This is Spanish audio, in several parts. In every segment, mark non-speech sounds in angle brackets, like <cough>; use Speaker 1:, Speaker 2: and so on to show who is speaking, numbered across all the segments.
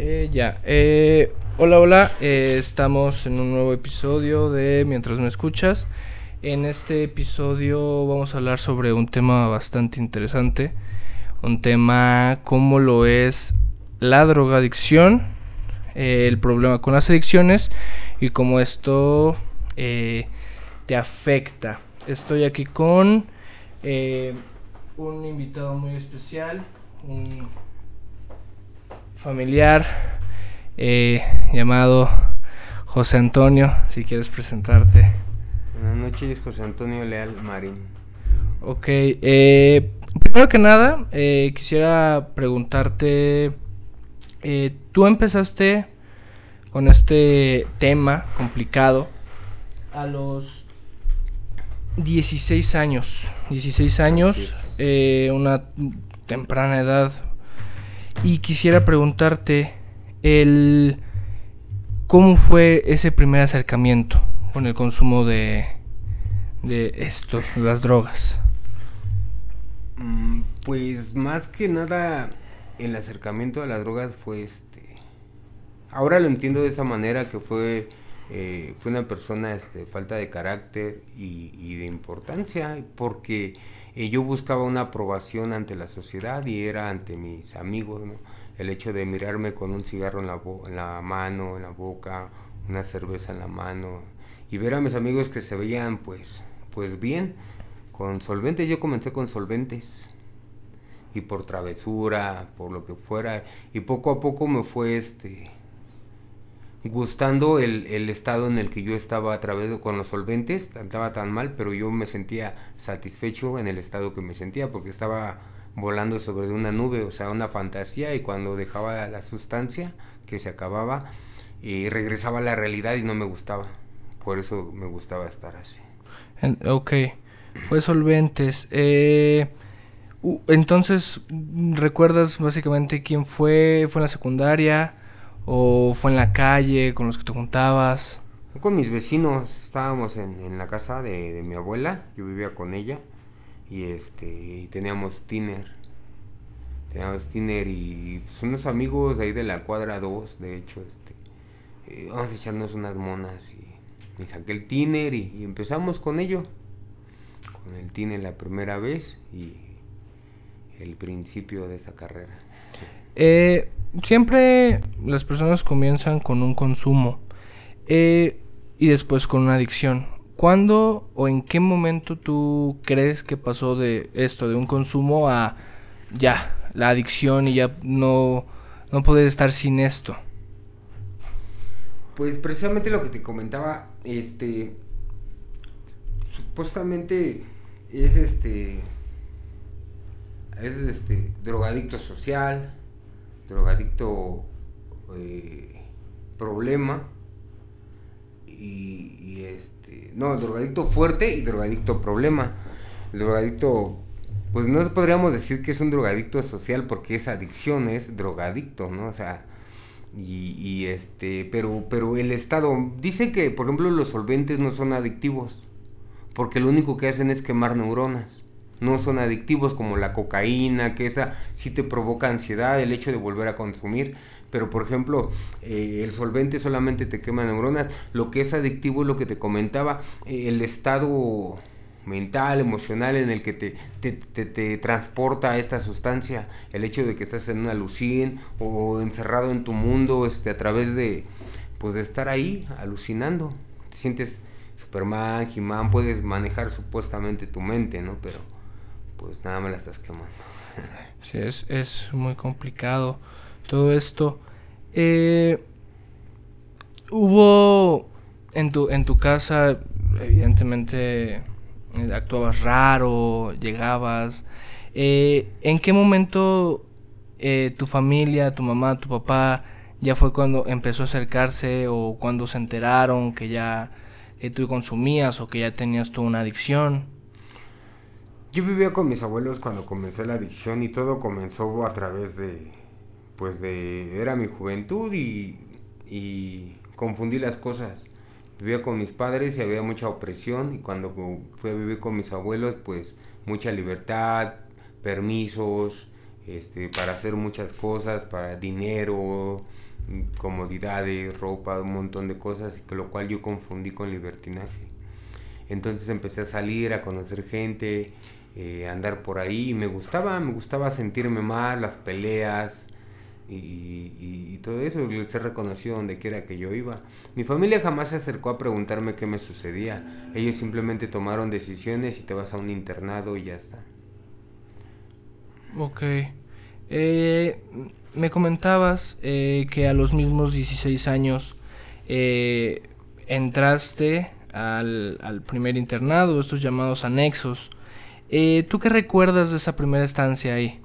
Speaker 1: Eh, ya. Eh, hola, hola. Eh, estamos en un nuevo episodio de Mientras me escuchas. En este episodio vamos a hablar sobre un tema bastante interesante. Un tema como lo es la drogadicción, el problema con las adicciones y cómo esto te afecta. Estoy aquí con un invitado muy especial, un familiar eh, llamado José Antonio, si quieres presentarte.
Speaker 2: Buenas noches, José Antonio Leal Marín.
Speaker 1: Ok, eh, primero que nada, eh, quisiera preguntarte, tú empezaste con este tema complicado a los 16 años, 16 años, una temprana edad, y quisiera preguntarte el cómo fue ese primer acercamiento con el consumo de, de esto, las drogas.
Speaker 2: Mm, pues más que nada el acercamiento a las drogas fue este. Ahora lo entiendo de esa manera que fue eh, fue una persona este falta de carácter y, y de importancia porque y yo buscaba una aprobación ante la sociedad y era ante mis amigos, ¿no? El hecho de mirarme con un cigarro en la, en la mano, en la boca, una cerveza en la mano y ver a mis amigos que se veían pues, pues bien con solventes. Yo comencé con solventes y por travesura, por lo que fuera y poco a poco me fue este gustando el, el, estado en el que yo estaba a través de, con los solventes, estaba tan mal, pero yo me sentía satisfecho en el estado que me sentía, porque estaba volando sobre una nube, o sea, una fantasía, y cuando dejaba la sustancia, que se acababa, y regresaba a la realidad y no me gustaba. Por eso me gustaba estar así.
Speaker 1: Ok, fue solventes. Eh, entonces, ¿recuerdas básicamente quién fue? ¿Fue en la secundaria? ¿O fue en la calle con los que te juntabas?
Speaker 2: Con mis vecinos, estábamos en, la casa de, mi abuela, yo vivía con ella y este teníamos tiner. Teníamos tiner y pues, unos amigos ahí de la cuadra 2, de hecho, este eh, vamos a echarnos unas monas y, saqué el tiner y, empezamos con ello. Con el tiner la primera vez y el principio de esta carrera.
Speaker 1: Eh, siempre las personas comienzan con un consumo eh, y después con una adicción. ¿Cuándo o en qué momento tú crees que pasó de esto, de un consumo a ya, la adicción y ya no, no poder estar sin esto?
Speaker 2: Pues precisamente lo que te comentaba, este, supuestamente es este, es este, drogadicto social, drogadicto eh, problema y, este no drogadicto fuerte y drogadicto problema. El drogadicto pues no podríamos decir que es un drogadicto social porque es adicción es drogadicto no o sea y, y este pero pero el estado dice que por ejemplo los solventes no son adictivos porque lo único que hacen es quemar neuronas no son adictivos como la cocaína, que esa sí te provoca ansiedad, el hecho de volver a consumir. Pero por ejemplo, eh, el solvente solamente te quema neuronas. Lo que es adictivo es lo que te comentaba, eh, el estado mental, emocional en el que te, te, te, transporta esta sustancia, el hecho de que estás en una alucin o encerrado en tu mundo este, a través de, pues, de estar ahí alucinando. Te sientes Superman, He-Man, puedes manejar supuestamente tu mente, ¿no? Pero pues nada me la estás quemando.
Speaker 1: sí, es, es muy complicado todo esto. Eh, hubo en tu, en tu casa, evidentemente, eh, actuabas raro, llegabas. Eh, ¿En qué momento tu familia, tu mamá, tu papá, ya fue cuando empezó a acercarse o cuando se enteraron que ya tú consumías o que ya tenías tú una adicción?
Speaker 2: Yo vivía con mis abuelos cuando comencé la adicción y todo comenzó a través de, pues de, era mi juventud y, y confundí las cosas. Vivía con mis padres y había mucha opresión y cuando fui a vivir con mis abuelos, pues mucha libertad, permisos, este, para hacer muchas cosas, para dinero, comodidades, ropa, un montón de cosas, y lo cual yo confundí con libertinaje. Entonces empecé a salir, a conocer gente, eh, andar por ahí, y me gustaba, me gustaba sentirme mal, las peleas, y, todo eso, el ser reconocido donde quiera que yo iba. Mi familia jamás se acercó a preguntarme qué me sucedía. Ellos simplemente tomaron decisiones y te vas a un internado y ya está.
Speaker 1: Ok. Eh, me comentabas eh, que a los mismos 16 años entraste al, primer internado, estos llamados anexos. ¿Tú qué recuerdas de esa primera estancia ahí?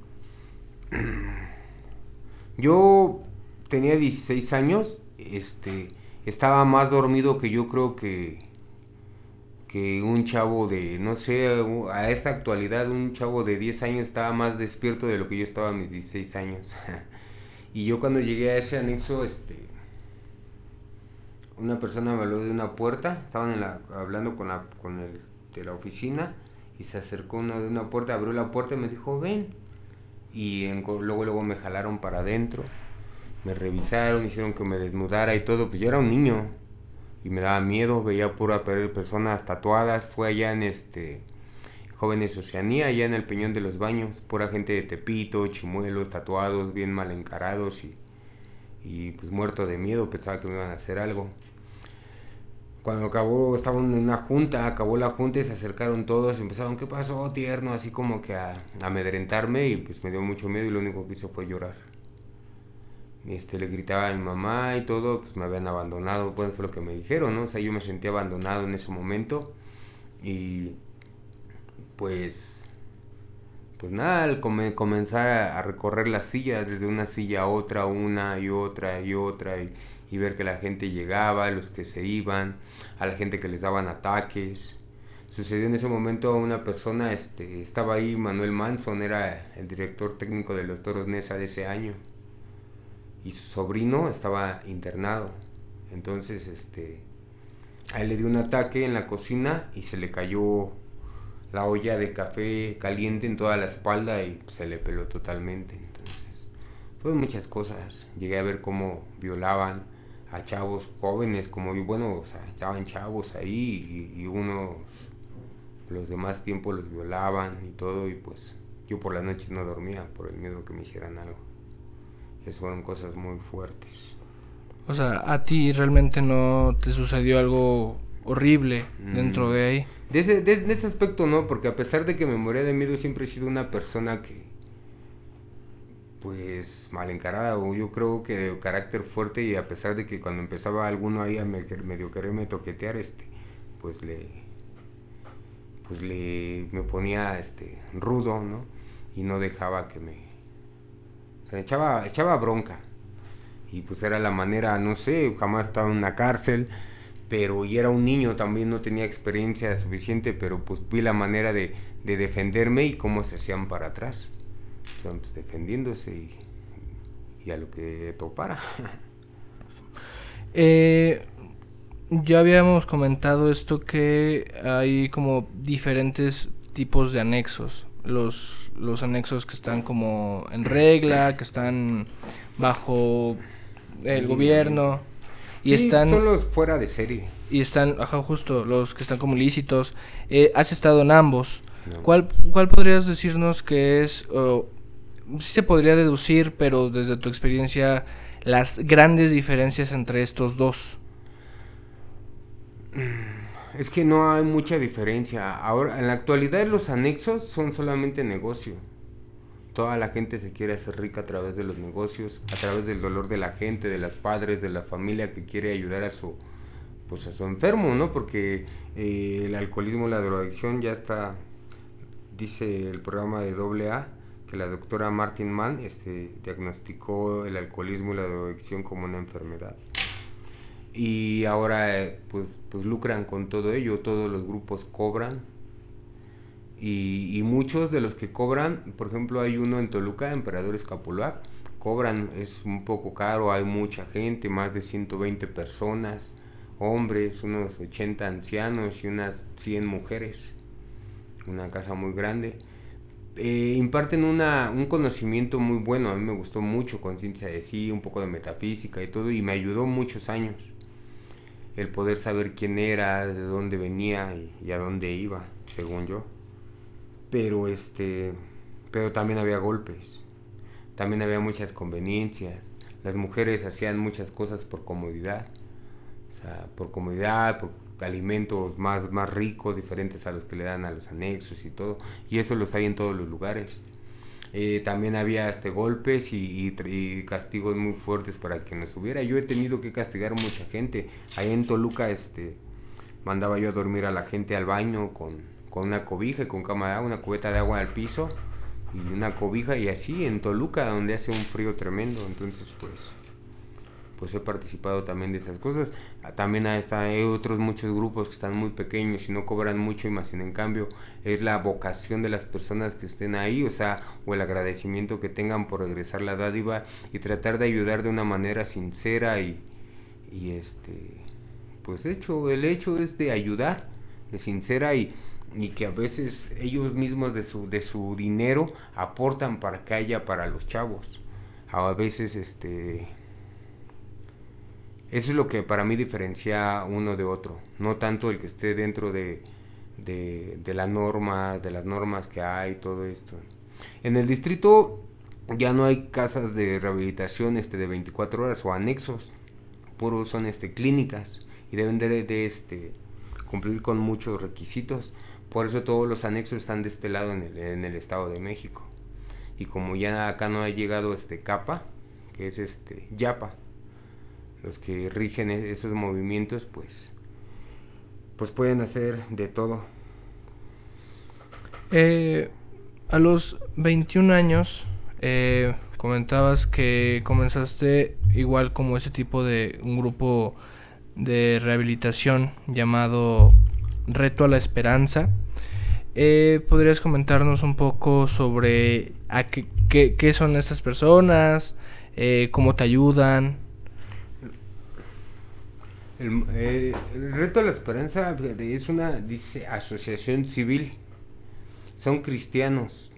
Speaker 2: Yo tenía 16 años, este, estaba más dormido que yo creo que, que un chavo de, no sé, a esta actualidad un chavo de 10 años estaba más despierto de lo que yo estaba a mis 16 años. <laughs> y yo cuando llegué a ese anexo, este, una persona me habló de una puerta, estaban hablando con, la, con el de la oficina y se acercó uno de una puerta, abrió la puerta y me dijo, ven y luego luego me jalaron para adentro, me revisaron, hicieron que me desnudara y todo, pues yo era un niño y me daba miedo, veía pura personas tatuadas, fue allá en este Jóvenes Oceanía, allá en el Peñón de los Baños, pura gente de Tepito, chimuelos, tatuados, bien mal encarados y, y pues muerto de miedo, pensaba que me iban a hacer algo. Cuando acabó, estaban en una junta, acabó la junta y se acercaron todos, y empezaron, ¿qué pasó, tierno? Así como que a, amedrentarme y pues me dio mucho miedo y lo único que hice fue llorar. Este, le gritaba a mi mamá y todo, pues me habían abandonado, pues fue lo que me dijeron, ¿no? O sea, yo me sentí abandonado en ese momento y pues, pues nada, al comenzar a, a recorrer las sillas, desde una silla a otra, una y otra y otra y y ver que la gente llegaba, los que se iban, a la gente que les daban ataques. Sucedió en ese momento una persona, este, estaba ahí Manuel Manson, era el director técnico de los Toros Nesa de ese año. Y su sobrino estaba internado. Entonces, este, a él le dio un ataque en la cocina y se le cayó la olla de café caliente en toda la espalda y se le peló totalmente. Entonces, fueron muchas cosas. Llegué a ver cómo violaban, a chavos jóvenes, como yo, bueno, o sea, estaban chavos ahí y, unos, los demás tiempos los violaban y todo, y pues yo por la noche no dormía por el miedo que me hicieran algo. Esas fueron cosas muy fuertes.
Speaker 1: O sea, a ti realmente no te sucedió algo horrible dentro de ahí.
Speaker 2: De ese, de ese aspecto no, porque a pesar de que me moría de miedo, siempre he sido una persona que, pues mal encarada o yo creo que de carácter fuerte y a pesar de que cuando empezaba alguno ahí a medio quererme toquetear este pues le pues le me ponía este rudo no y no dejaba que me o sea, echaba echaba bronca. Y pues era la manera no sé jamás estaba en una cárcel pero y era un niño también no tenía experiencia suficiente pero pues vi la manera de, de defenderme y cómo se hacían para atrás pues, defendiéndose y, a lo que topara.
Speaker 1: Eh, ya habíamos comentado esto que hay como diferentes tipos de anexos. Los, los anexos que están como en regla, que están bajo el gobierno.
Speaker 2: Y están. Son los fuera de serie.
Speaker 1: Y están, ajá, justo, los que están como lícitos. Eh, has estado en ambos. ¿Cuál, ¿Cuál podrías decirnos que es sí se podría deducir, pero desde tu experiencia, las grandes diferencias entre estos dos?
Speaker 2: Mm, es que no hay mucha diferencia. Ahora, en la actualidad los anexos son solamente negocio. Toda la gente se quiere hacer rica a través de los negocios, a través del dolor de la gente, de los padres, de la familia que quiere ayudar a su, pues a su enfermo, ¿no? Porque eh, el alcoholismo, la drogadicción ya está, dice el programa de AA, la doctora Martin Mann este, diagnosticó el alcoholismo y la drogadicción como una enfermedad. Y ahora eh, pues, pues lucran con todo ello, todos los grupos cobran. Y, muchos de los que cobran, por ejemplo hay uno en Toluca, Emperador Escapular, cobran, es un poco caro, hay mucha gente, más de 120 personas, hombres, unos 80 ancianos y unas 100 mujeres. Una casa muy grande eh, imparten una, un conocimiento muy bueno. A mí me gustó mucho conciencia de sí, un poco de metafísica y todo, y me ayudó muchos años el poder saber quién era, de dónde venía y, a dónde iba, según yo. Pero este, pero también había golpes, también había muchas conveniencias. Las mujeres hacían muchas cosas por comodidad, o sea, por comodidad, por alimentos más, más ricos, diferentes a los que le dan a los anexos y todo, y eso los hay en todos los lugares. Eh, también había este, golpes y, castigos muy fuertes para que nos hubiera. Yo he tenido que castigar a mucha gente. Ahí en Toluca este, mandaba yo a dormir a la gente al baño con, con una cobija y con cama de agua, una cubeta de agua al piso y una cobija y así en Toluca donde hace un frío tremendo. Entonces pues pues he participado también de esas cosas. También hay otros muchos grupos que están muy pequeños y no cobran mucho y más en cambio es la vocación de las personas que estén ahí, o sea, o el agradecimiento que tengan por regresar la dádiva y tratar de ayudar de una manera sincera y, y este, pues hecho, el hecho es de ayudar, de sincera y, y que a veces ellos mismos de su, de su dinero aportan para que haya para los chavos. A veces este eso es lo que para mí diferencia uno de otro, no tanto el que esté dentro de, la norma, de las normas que hay, todo esto. En el distrito ya no hay casas de rehabilitación este, de 24 horas o anexos, puros son este, clínicas y deben de, este, cumplir con muchos requisitos. Por eso todos los anexos están de este lado en el, en el Estado de México. Y como ya acá no ha llegado este CAPA, que es este YAPA, los que rigen e-, esos movimientos, pues, pues pueden hacer de todo.
Speaker 1: Eh, a los 21 años, eh, comentabas que comenzaste igual como ese tipo de un grupo de rehabilitación llamado Reto a la Esperanza. Eh, ¿Podrías comentarnos un poco sobre qué, son estas personas? ¿Cómo te ayudan?
Speaker 2: Eh, el, reto de la esperanza es una, dice, asociación civil. Son cristianos.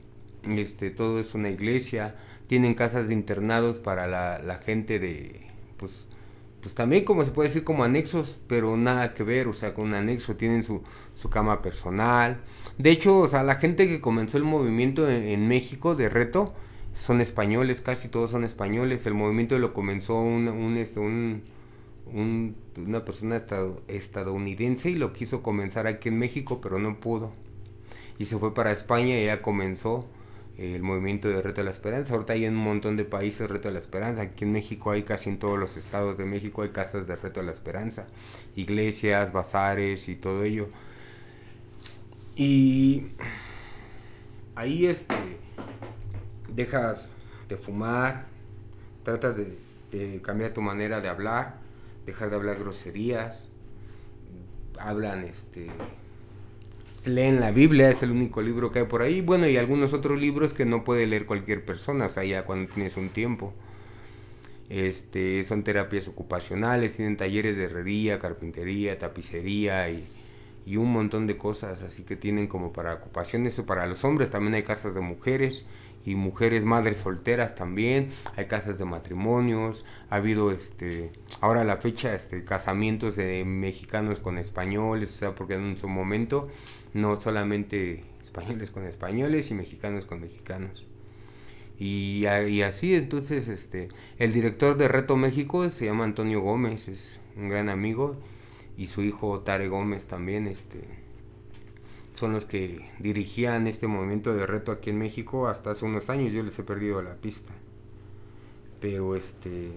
Speaker 2: Este, todo es una iglesia. Tienen casas de internados para la, gente de, pues, pues también como se puede decir como anexos, pero nada que ver, o sea, con un anexo tienen su, su cama personal. De hecho, o sea, la gente que comenzó el movimiento en, México de reto son españoles, casi todos son españoles. El movimiento lo comenzó un, un, este, un una persona estadounidense y lo quiso comenzar aquí en México, pero no pudo. Y se fue para España y ya comenzó el movimiento de Reto de la Esperanza. Ahorita hay en un montón de países Reto de la Esperanza. Aquí en México hay casi en todos los estados de México hay casas de Reto de la Esperanza. Iglesias, bazares y todo ello. Y ahí este dejas de fumar, tratas de cambiar tu manera de hablar dejar de hablar groserías, hablan, este, leen la Biblia, es el único libro que hay por ahí, bueno, y algunos otros libros que no puede leer cualquier persona, o sea, ya cuando tienes un tiempo. Este, son terapias ocupacionales, tienen talleres de herrería, carpintería, tapicería y, y un montón de cosas, así que tienen como para ocupaciones, o para los hombres también hay casas de mujeres, y mujeres madres solteras también, hay casas de matrimonios, ha habido este ahora la fecha este casamientos de mexicanos con españoles, o sea, porque en su momento no solamente españoles con españoles y mexicanos con mexicanos. Y, y, así entonces este el director de Reto México se llama Antonio Gómez, es un gran amigo y su hijo Tare Gómez también este son los que dirigían este movimiento de reto aquí en México hasta hace unos años. Yo les he perdido la pista. Pero este.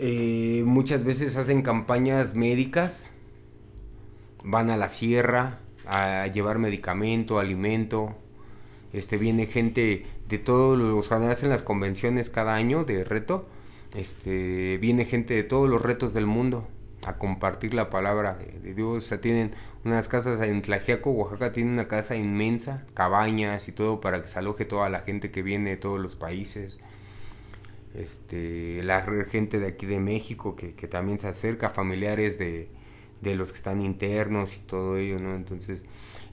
Speaker 2: Eh, muchas veces hacen campañas médicas. Van a la sierra a llevar medicamento, alimento. Este viene gente de todos los. Cuando hacen las convenciones cada año de reto. Este viene gente de todos los retos del mundo a compartir la palabra de Dios. O sea, tienen unas casas en Tlajiaco, Oaxaca, tiene una casa inmensa, cabañas y todo para que se aloje toda la gente que viene de todos los países. Este, la gente de aquí de México que, también se acerca, familiares de, los que están internos y todo ello, ¿no? Entonces,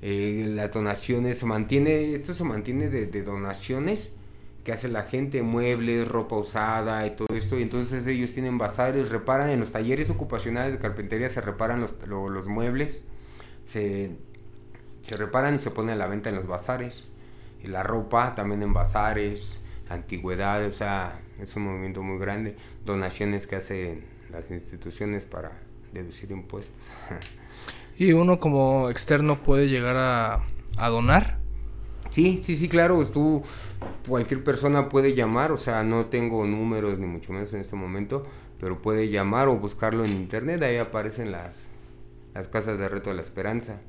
Speaker 2: Eh, las donaciones se mantiene, esto se mantiene de, de, donaciones que hace la gente, muebles, ropa usada y todo esto. Y entonces ellos tienen bazares, reparan en los talleres ocupacionales de carpintería, se reparan los, los muebles, se, se reparan y se ponen a la venta en los bazares. Y la ropa también en bazares, antigüedad, o sea, es un movimiento muy grande. Donaciones que hacen las instituciones para deducir impuestos. <laughs>
Speaker 1: ¿Y uno como externo puede llegar a, a donar?
Speaker 2: Sí, sí, sí, claro, tú, cualquier persona puede llamar, o sea, no tengo números ni mucho menos en este momento, pero puede llamar o buscarlo en internet, ahí aparecen las, las casas de reto de la esperanza.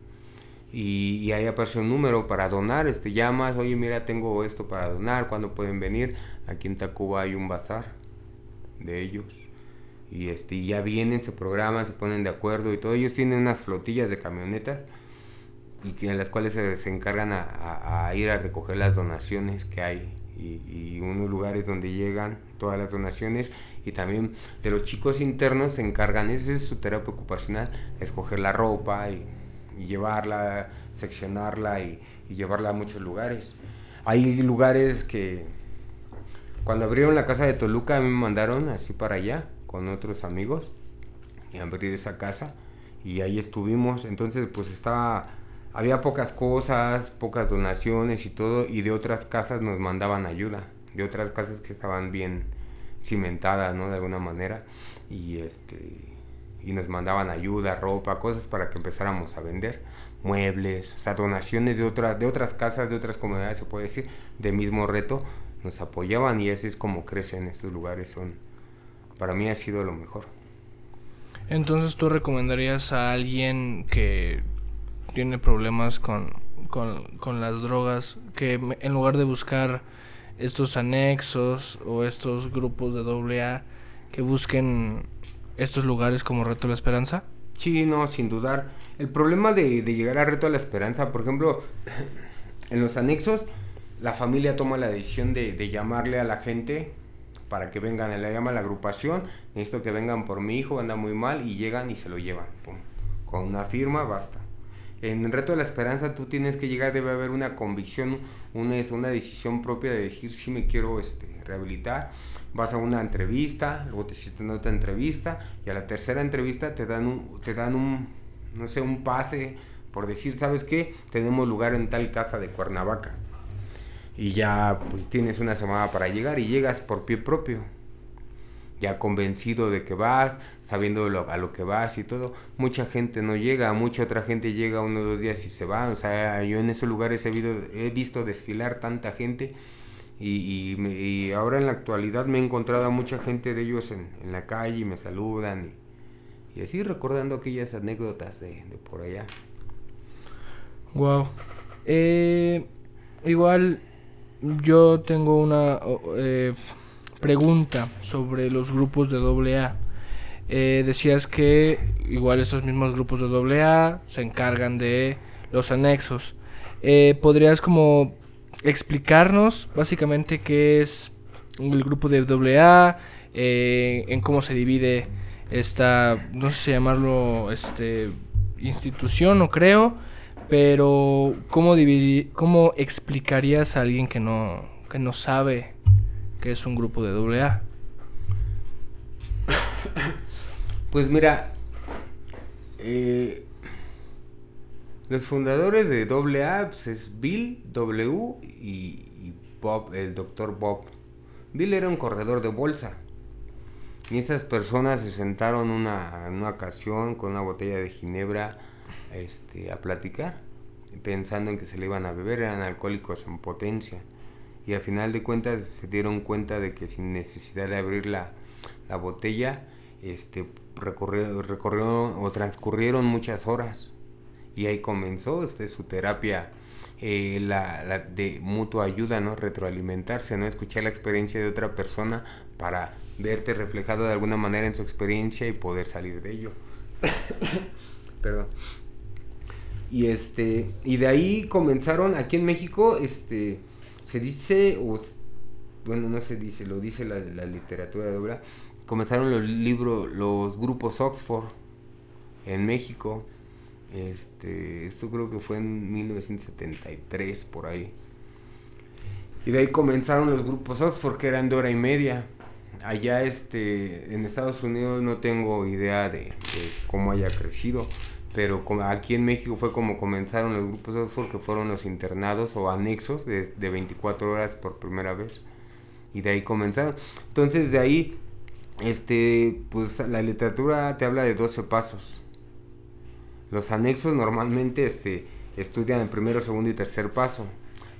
Speaker 2: Y, y, ahí aparece un número para donar, este llamas, oye mira tengo esto para donar, ¿cuándo pueden venir? Aquí en Tacuba hay un bazar de ellos y este ya vienen, se programan, se ponen de acuerdo y todo. Ellos tienen unas flotillas de camionetas y que, en las cuales se, encargan a, ir a recoger las donaciones que hay y, y, unos lugares donde llegan todas las donaciones y también de los chicos internos se encargan, esa es su terapia ocupacional, escoger la ropa y, llevarla, seccionarla y, y llevarla a muchos lugares. Hay lugares que cuando abrieron la casa de Toluca me mandaron así para allá con otros amigos y abrir esa casa y ahí estuvimos. Entonces pues estaba, había pocas cosas, pocas donaciones y todo y de otras casas nos mandaban ayuda, de otras casas que estaban bien cimentadas, ¿no? De alguna manera y este y nos mandaban ayuda, ropa, cosas para que empezáramos a vender, muebles, o sea, donaciones de otras de otras casas, de otras comunidades se puede decir, de mismo reto, nos apoyaban y así es como crecen estos lugares, son para mí ha sido lo mejor.
Speaker 1: Entonces tú recomendarías a alguien que tiene problemas con, con, las drogas que en lugar de buscar estos anexos o estos grupos de doble A que busquen estos lugares como Reto a la Esperanza?
Speaker 2: Sí, no, sin dudar. El problema de, de llegar a Reto a la Esperanza, por ejemplo, en los anexos, la familia toma la decisión de, de llamarle a la gente para que vengan, le llama la agrupación, necesito que vengan por mi hijo, anda muy mal, y llegan y se lo llevan, con una firma basta. En el reto de la esperanza tú tienes que llegar, debe haber una convicción, una, una decisión propia de decir si me quiero este, rehabilitar. Vas a una entrevista, luego te hiciste otra entrevista y a la tercera entrevista te dan un, te dan un, no sé, un pase por decir, ¿sabes qué? Tenemos lugar en tal casa de Cuernavaca y ya pues tienes una semana para llegar y llegas por pie propio. Ya convencido de que vas, sabiendo a lo que vas y todo. Mucha gente no llega, mucha otra gente llega uno o dos días y se va. O sea, yo en esos lugares he, he visto desfilar tanta gente y, ahora en la actualidad me he encontrado a mucha gente de ellos en, en la calle y me saludan. Y, así recordando aquellas anécdotas de, de por allá.
Speaker 1: Wow. Eh, igual yo tengo una eh, pregunta sobre los grupos de AA. Eh, decías que igual estos mismos grupos de AA se encargan de los anexos. Eh, ¿Podrías como explicarnos básicamente qué es el grupo de AA, en cómo se divide esta, no sé si llamarlo, este, institución, no creo, pero, ¿cómo, dividir, ¿cómo explicarías a alguien que no, que no sabe que es un grupo de AA? <coughs>
Speaker 2: Pues mira, eh, los fundadores de AA pues, es Bill W y, Bob, el doctor Bob. Bill era un corredor de bolsa. Y esas personas se sentaron una, en una ocasión con una botella de ginebra este, a platicar, pensando en que se le iban a beber, eran alcohólicos en potencia. Y al final de cuentas se dieron cuenta de que sin necesidad de abrir la, la botella, este, recorrió o transcurrieron muchas horas. Y ahí comenzó este, su terapia eh, la, la, de mutua ayuda, ¿no? Retroalimentarse, ¿no? Escuchar la experiencia de otra persona para verte reflejado de alguna manera en su experiencia y poder salir de ello. <coughs> Perdón. Y este, y de ahí comenzaron aquí en México, este, se dice, o, bueno, no se dice, lo dice la, literatura de obra, comenzaron los libros, los grupos Oxford en México. Este, esto creo que fue en 1973 por ahí. Y de ahí comenzaron los grupos Oxford que eran de hora y media. Allá este, en Estados Unidos no tengo idea de, cómo haya crecido, pero aquí en México fue como comenzaron los grupos Oxford que fueron los internados o anexos de, de 24 horas por primera vez. Y de ahí comenzaron. Entonces de ahí, este, pues la literatura te habla de 12 pasos. Los anexos normalmente este, estudian el primero, segundo y tercer paso.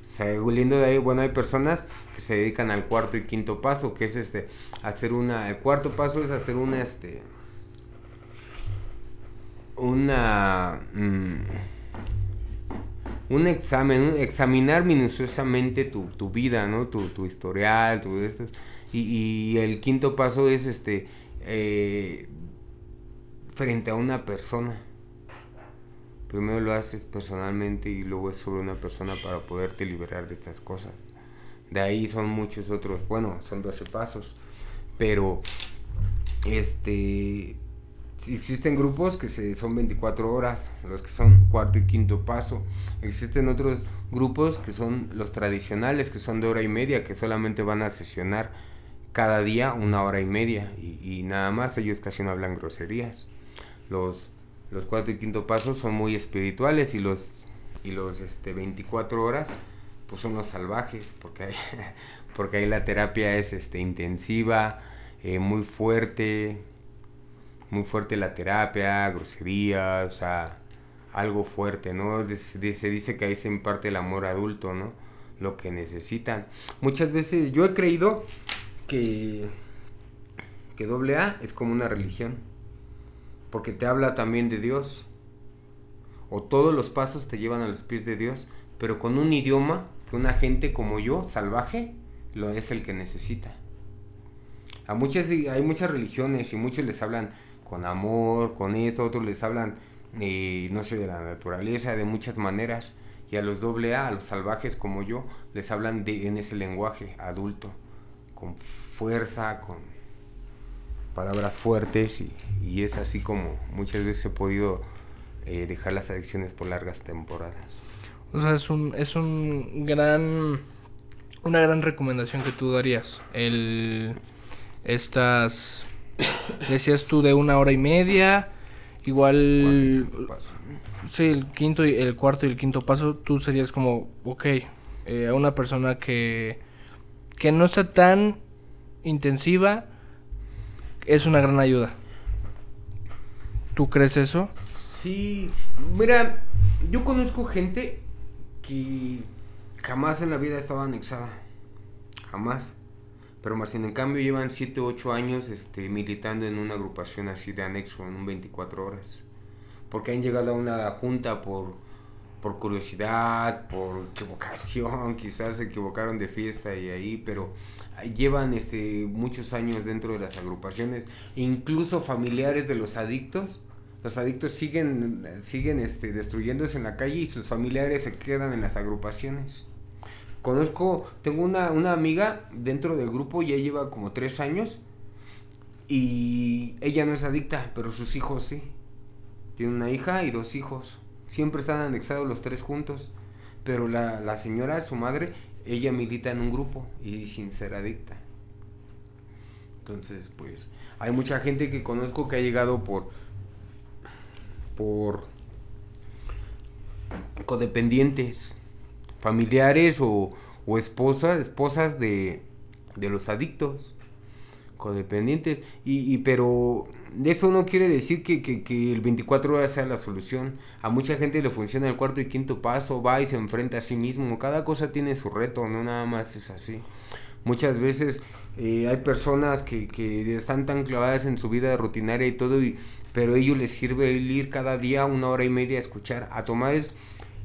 Speaker 2: Saliendo de ahí, bueno, hay personas que se dedican al cuarto y quinto paso, que es este, hacer una, el cuarto paso es hacer una, este, una, mm, un examen, examinar minuciosamente tu, tu, vida, ¿no? Tu, tu historial, tu esto. Y, el quinto paso es, este, eh, frente a una persona primero lo haces personalmente y luego es sobre una persona para poderte liberar de estas cosas. De ahí son muchos otros, bueno, son 12 pasos, pero este existen grupos que se, son 24 horas, los que son cuarto y quinto paso. Existen otros grupos que son los tradicionales, que son de hora y media, que solamente van a sesionar cada día una hora y media y, nada más, ellos casi no hablan groserías. Los los cuarto y quinto pasos son muy espirituales y los, y los este, 24 horas pues son los salvajes, porque ahí, <laughs> porque ahí la terapia es este, intensiva, eh, muy fuerte, muy fuerte la terapia, grosería, o sea, algo fuerte, ¿no? Se dice que ahí se imparte el amor adulto, ¿no? Lo que necesitan. Muchas veces yo he creído que, que AA es como una religión porque te habla también de Dios. O todos los pasos te llevan a los pies de Dios, pero con un idioma que una gente como yo, salvaje, lo es el que necesita. A muchas, hay muchas religiones y muchos les hablan con amor, con esto, otros les hablan, eh, no sé, de la naturaleza, de muchas maneras. Y a los doble A, a los salvajes como yo, les hablan de, en ese lenguaje adulto, con fuerza, con palabras fuertes y, es así como muchas veces he podido eh, dejar las adicciones por largas temporadas.
Speaker 1: O sea, es un, es un gran, una gran recomendación que tú darías. El, estas, decías tú de una hora y media, igual, sí, el quinto y el cuarto y el quinto paso, tú serías como, ok, eh, a una persona que, que no está tan intensiva, es una gran ayuda. ¿Tú crees eso?
Speaker 2: Sí, mira, yo conozco gente que jamás en la vida estaba anexada. Jamás. Pero más en cambio llevan 7 o 8 años este, militando en una agrupación así de anexo, en un 24 horas. Porque han llegado a una junta por, por curiosidad, por equivocación, <laughs> quizás se equivocaron de fiesta y ahí, pero llevan este, muchos años dentro de las agrupaciones, incluso familiares de los adictos. Los adictos siguen, siguen este, destruyéndose en la calle y sus familiares se quedan en las agrupaciones. Conozco, tengo una, una amiga dentro del grupo, ya lleva como tres años y ella no es adicta, pero sus hijos sí. Tiene una hija y dos hijos. Siempre están anexados los tres juntos. Pero la, la señora, su madre, ella milita en un grupo y sin ser adicta. Entonces, pues, hay mucha gente que conozco que ha llegado por por codependientes, familiares o, o esposas, esposas de, de los adictos codependientes. Y, y, pero eso no quiere decir que, que, que, el 24 horas sea la solución. A mucha gente le funciona el cuarto y quinto paso, va y se enfrenta a sí mismo. Cada cosa tiene su reto, no nada más es así. Muchas veces eh, hay personas que, que, están tan clavadas en su vida rutinaria y todo, pero a ellos les sirve el ir cada día una hora y media a escuchar, a tomar es,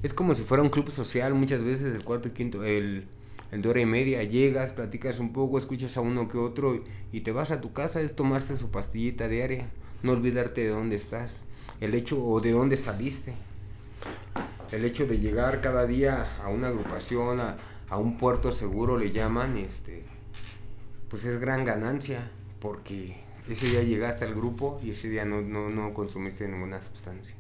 Speaker 2: es como si fuera un club social muchas veces el cuarto y quinto, el el de hora y media, llegas, platicas un poco, escuchas a uno que otro y te vas a tu casa, es tomarse su pastillita diaria, no olvidarte de dónde estás, el hecho o de dónde saliste. El hecho de llegar cada día a una agrupación, a, a un puerto seguro le llaman, este, pues es gran ganancia, porque ese día llegaste al grupo y ese día no, no, no consumiste ninguna sustancia.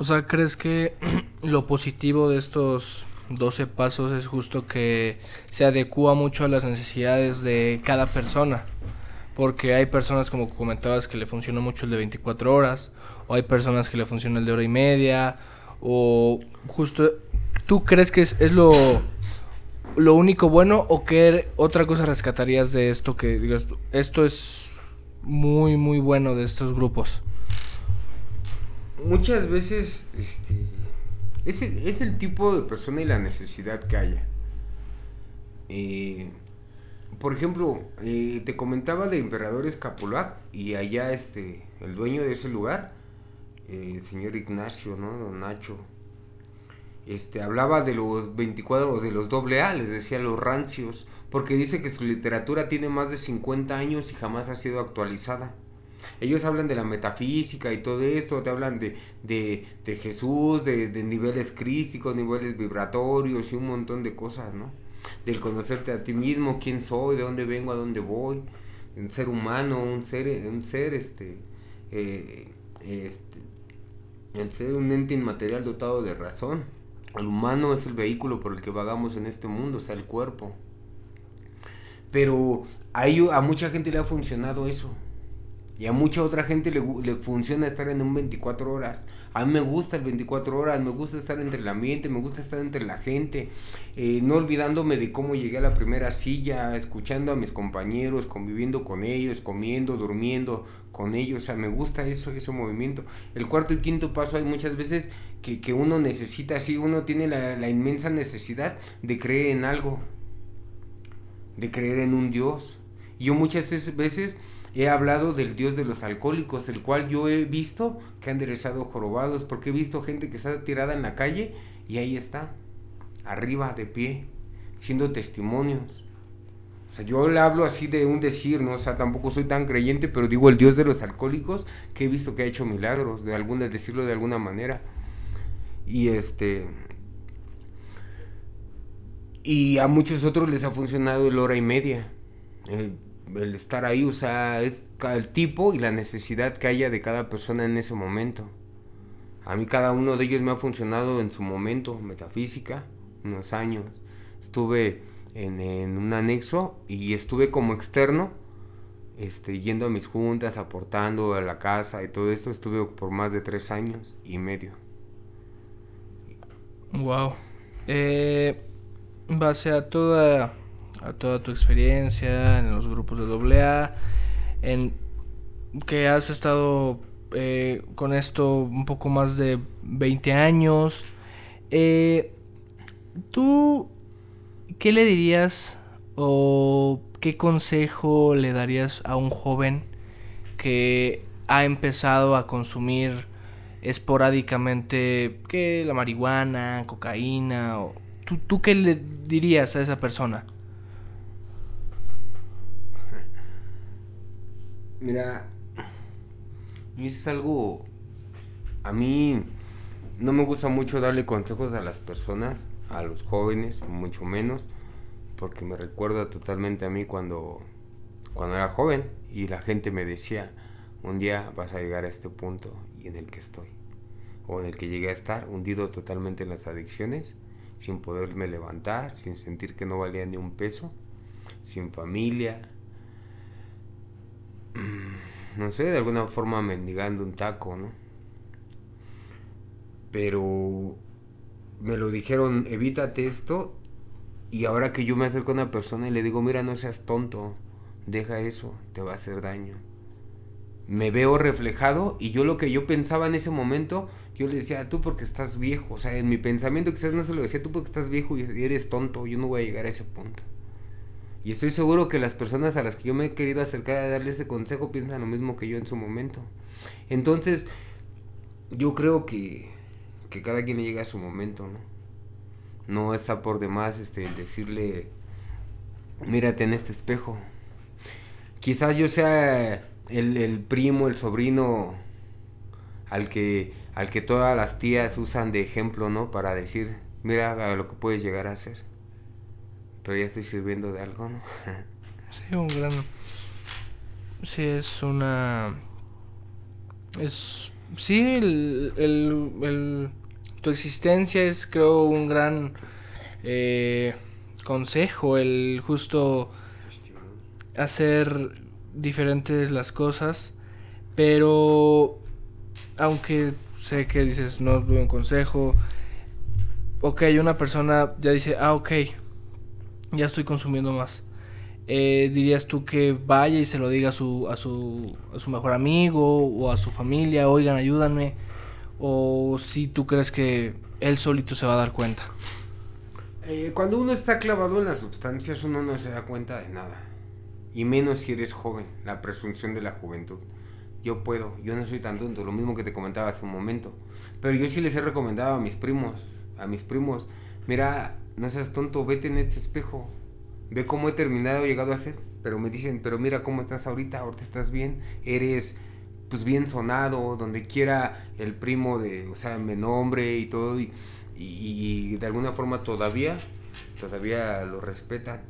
Speaker 1: O sea, ¿crees que <clears throat> lo positivo de estos 12 pasos es justo que se adecua mucho a las necesidades de cada persona? Porque hay personas, como comentabas, que le funciona mucho el de 24 horas, o hay personas que le funciona el de hora y media, o justo, ¿tú crees que es, es lo, lo único bueno o qué otra cosa rescatarías de esto que digas, esto es muy, muy bueno de estos grupos?
Speaker 2: Muchas veces este, es, el, es el tipo de persona y la necesidad que haya. Eh, por ejemplo, eh, te comentaba de Emperador Escapulac y allá este, el dueño de ese lugar, eh, el señor Ignacio, ¿no? Don Nacho, este, hablaba de los 24, de los doble A, les decía los rancios, porque dice que su literatura tiene más de 50 años y jamás ha sido actualizada. Ellos hablan de la metafísica y todo esto, te hablan de, de, de Jesús, de, de, niveles crísticos, niveles vibratorios y un montón de cosas, ¿no? Del conocerte a ti mismo, quién soy, de dónde vengo, a dónde voy, un ser humano, un ser, un ser, este, eh, este, el ser un ente inmaterial dotado de razón. El humano es el vehículo por el que vagamos en este mundo, o sea, el cuerpo. Pero a, ello, a mucha gente le ha funcionado eso. Y a mucha otra gente le, le, funciona estar en un 24 horas. A mí me gusta el 24 horas, me gusta estar entre el ambiente, me gusta estar entre la gente, eh, no olvidándome de cómo llegué a la primera silla, escuchando a mis compañeros, conviviendo con ellos, comiendo, durmiendo con ellos. O sea, me gusta eso, ese movimiento. El cuarto y quinto paso hay muchas veces que, que uno necesita, así uno tiene la, la inmensa necesidad de creer en algo, de creer en un Dios. Yo muchas veces He hablado del Dios de los alcohólicos, el cual yo he visto que han enderezado jorobados, porque he visto gente que está tirada en la calle y ahí está, arriba, de pie, siendo testimonios. O sea, yo le hablo así de un decir, ¿no? O sea, tampoco soy tan creyente, pero digo el Dios de los alcohólicos que he visto que ha hecho milagros, de alguna, decirlo de alguna manera. Y este. Y a muchos otros les ha funcionado el hora y media. El estar ahí, o sea, es el tipo y la necesidad que haya de cada persona en ese momento. A mí cada uno de ellos me ha funcionado en su momento, metafísica, unos años. Estuve en, un anexo y estuve como externo, este, yendo a mis juntas, aportando a la casa y todo esto. Estuve por más de tres años y medio.
Speaker 1: Wow. Eh, base a toda a toda tu experiencia en los grupos de AA, en que has estado eh, con esto un poco más de 20 años. Eh, ¿Tú qué le dirías o qué consejo le darías a un joven que ha empezado a consumir esporádicamente que la marihuana, cocaína? O, ¿tú, ¿Tú qué le dirías a esa persona?
Speaker 2: Mira, es algo... A mí no me gusta mucho darle consejos a las personas, a los jóvenes, mucho menos, porque me recuerda totalmente a mí cuando, cuando era joven y la gente me decía, un día vas a llegar a este punto y en el que estoy, o en el que llegué a estar hundido totalmente en las adicciones, sin poderme levantar, sin sentir que no valía ni un peso, sin familia, no sé, de alguna forma mendigando un taco, ¿no? Pero me lo dijeron, evítate esto. Y ahora que yo me acerco a una persona y le digo, mira, no seas tonto, deja eso, te va a hacer daño. Me veo reflejado y yo lo que yo pensaba en ese momento, yo le decía, tú porque estás viejo. O sea, en mi pensamiento quizás no se lo decía, tú porque estás viejo y eres tonto, yo no voy a llegar a ese punto. Y estoy seguro que las personas a las que yo me he querido acercar a darle ese consejo piensan lo mismo que yo en su momento. Entonces, yo creo que, que cada quien le llega a su momento, ¿no? No está por demás este, decirle, mírate en este espejo. Quizás yo sea el, primo, el sobrino al que, al que todas las tías usan de ejemplo, ¿no? Para decir, mira lo que puedes llegar a hacer. Pero ya estoy sirviendo de algo, ¿no? <laughs>
Speaker 1: sí, un gran... Sí, es una... Es sí, el, el, el, tu existencia es creo un gran eh, consejo, el justo hacer diferentes las cosas, pero aunque sé que dices no es buen consejo, ok, una persona ya dice, ah, ok, ya estoy consumiendo más. Eh, dirías tú que vaya y se lo diga a su, a su, a su mejor amigo o a su familia, oigan, ayúdanme, o si tú crees que él solito se va a dar cuenta.
Speaker 2: Eh, cuando uno está clavado en las sustancias, uno no se da cuenta de nada. Y menos si eres joven, la presunción de la juventud. Yo puedo, yo no soy tan tonto, lo mismo que te comentaba hace un momento. Pero yo sí les he recomendado a mis primos, a mis primos, mira, no seas tonto, vete en este espejo, ve cómo he terminado, llegado a ser. Pero me dicen, pero mira cómo estás ahorita, ahorita estás bien, eres pues bien sonado, donde quiera el primo de, o sea, me nombre y todo, y, y de alguna forma todavía, todavía lo respetan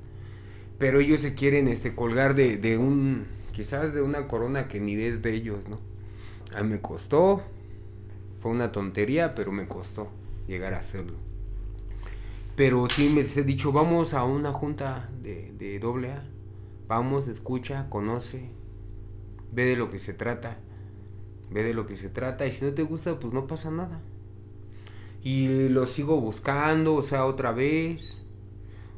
Speaker 2: pero ellos se quieren este, colgar de, de un, quizás de una corona que ni es de ellos, ¿no? A mí me costó, fue una tontería, pero me costó llegar a hacerlo. Pero sí me he dicho, vamos a una junta de, de doble A, vamos, escucha, conoce, ve de lo que se trata, ve de lo que se trata, y si no te gusta, pues no pasa nada. Y lo sigo buscando, o sea, otra vez,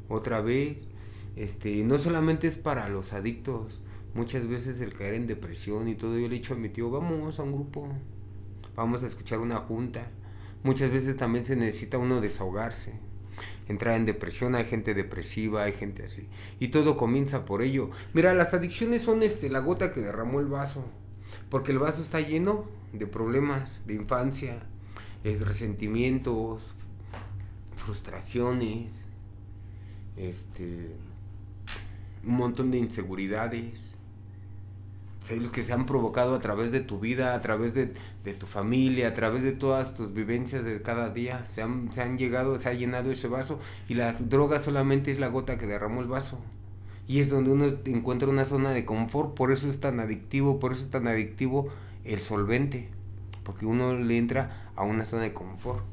Speaker 2: otra vez este, no solamente es para los adictos, muchas veces el caer en depresión y todo, yo le he dicho a mi tío, vamos a un grupo, vamos a escuchar una junta. Muchas veces también se necesita uno desahogarse, entrar en depresión, hay gente depresiva, hay gente así. Y todo comienza por ello. Mira, las adicciones son este, la gota que derramó el vaso, porque el vaso está lleno de problemas de infancia, es resentimientos, frustraciones, este un montón de inseguridades, que se han provocado a través de tu vida, a través de, tu familia, a través de todas tus vivencias de cada día, se han, se han llegado, se ha llenado ese vaso y las drogas solamente es la gota que derramó el vaso. Y es donde uno encuentra una zona de confort, por eso es tan adictivo, por eso es tan adictivo el solvente, porque uno le entra a una zona de confort,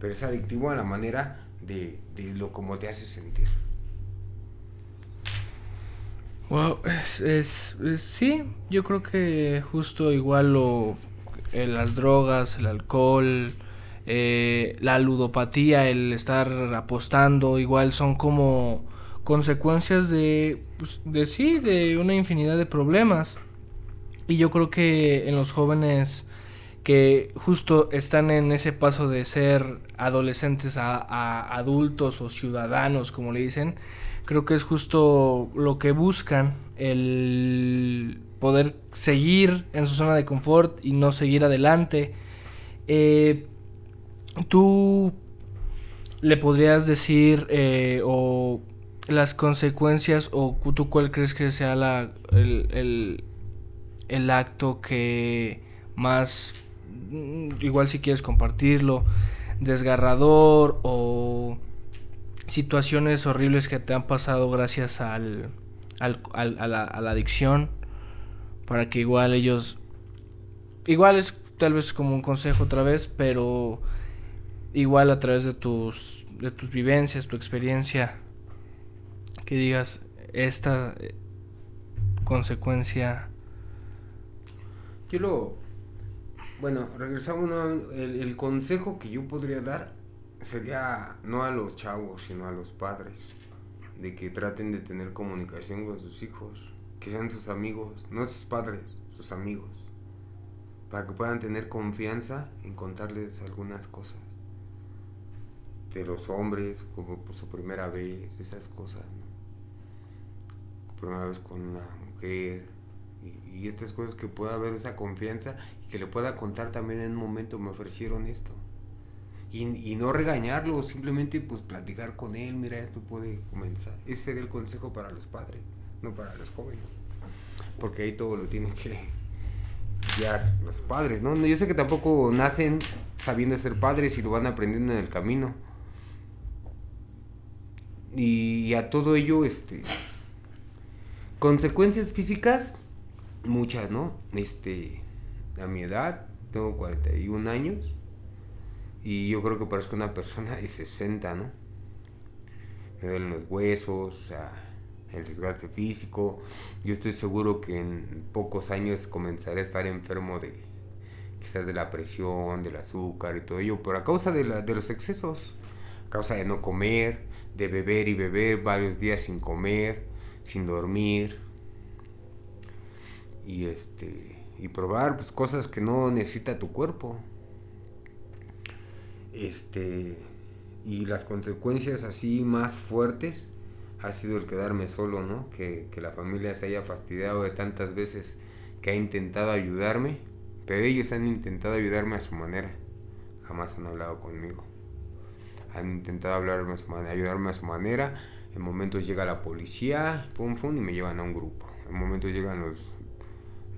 Speaker 2: pero es adictivo a la manera de, de lo como te hace sentir.
Speaker 1: Wow, es, sí, yo creo que justo igual lo, eh, las drogas, el alcohol, eh, la ludopatía, el estar apostando, igual son como consecuencias de, pues, de sí, de una infinidad de problemas. Y yo creo que en los jóvenes que justo están en ese paso de ser adolescentes a adultos o ciudadanos, como le dicen, creo que es justo lo que buscan, el poder seguir en su zona de confort y no seguir adelante. Eh, tú le podrías decir eh, o las consecuencias o tú cuál crees que sea la, el, el acto que más, mm, igual si quieres compartirlo, desgarrador o situaciones horribles que te han pasado gracias al, al, a, la, a, la, adicción para que igual ellos igual es tal vez como un consejo otra vez pero igual a través de tus de tus vivencias tu experiencia que digas esta eh, consecuencia.
Speaker 2: Yo lo bueno regresamos el, el consejo que yo podría dar sería no a los chavos, sino a los padres, de que traten de tener comunicación con sus hijos, que sean sus amigos, no sus padres, sus amigos, para que puedan tener confianza en contarles algunas cosas de los hombres, como por su primera vez, esas cosas, ¿no? Primera vez con una mujer, y, y estas cosas que pueda haber esa confianza y que le pueda contar también en un momento me ofrecieron esto y, no regañarlo, simplemente pues platicar con él, mira, esto puede comenzar. Ese sería el consejo para los padres, no para los jóvenes. Porque ahí todo lo tienen que guiar los padres, ¿no? Yo sé que tampoco nacen sabiendo ser padres y lo van aprendiendo en el camino. Y a todo ello, este. Consecuencias físicas, muchas, ¿no? Este. A mi edad, tengo 41 años y yo creo que parezco una persona de 60, ¿no? Me duelen los huesos, o sea, el desgaste físico. Yo estoy seguro que en pocos años comenzaré a estar enfermo de quizás de la presión, del azúcar y todo ello, pero a causa de, la, de los excesos, a causa de no comer, de beber y beber varios días sin comer, sin dormir y este y probar pues, cosas que no necesita tu cuerpo. Este y las consecuencias así más fuertes ha sido el quedarme solo, ¿no? Que, que, la familia se haya fastidiado de tantas veces que ha intentado ayudarme, pero ellos han intentado ayudarme a su manera. Jamás han hablado conmigo. Han intentado hablarme ayudarme a su manera. En momentos llega la policía, pum, pum, y me llevan a un grupo. En momentos llegan los,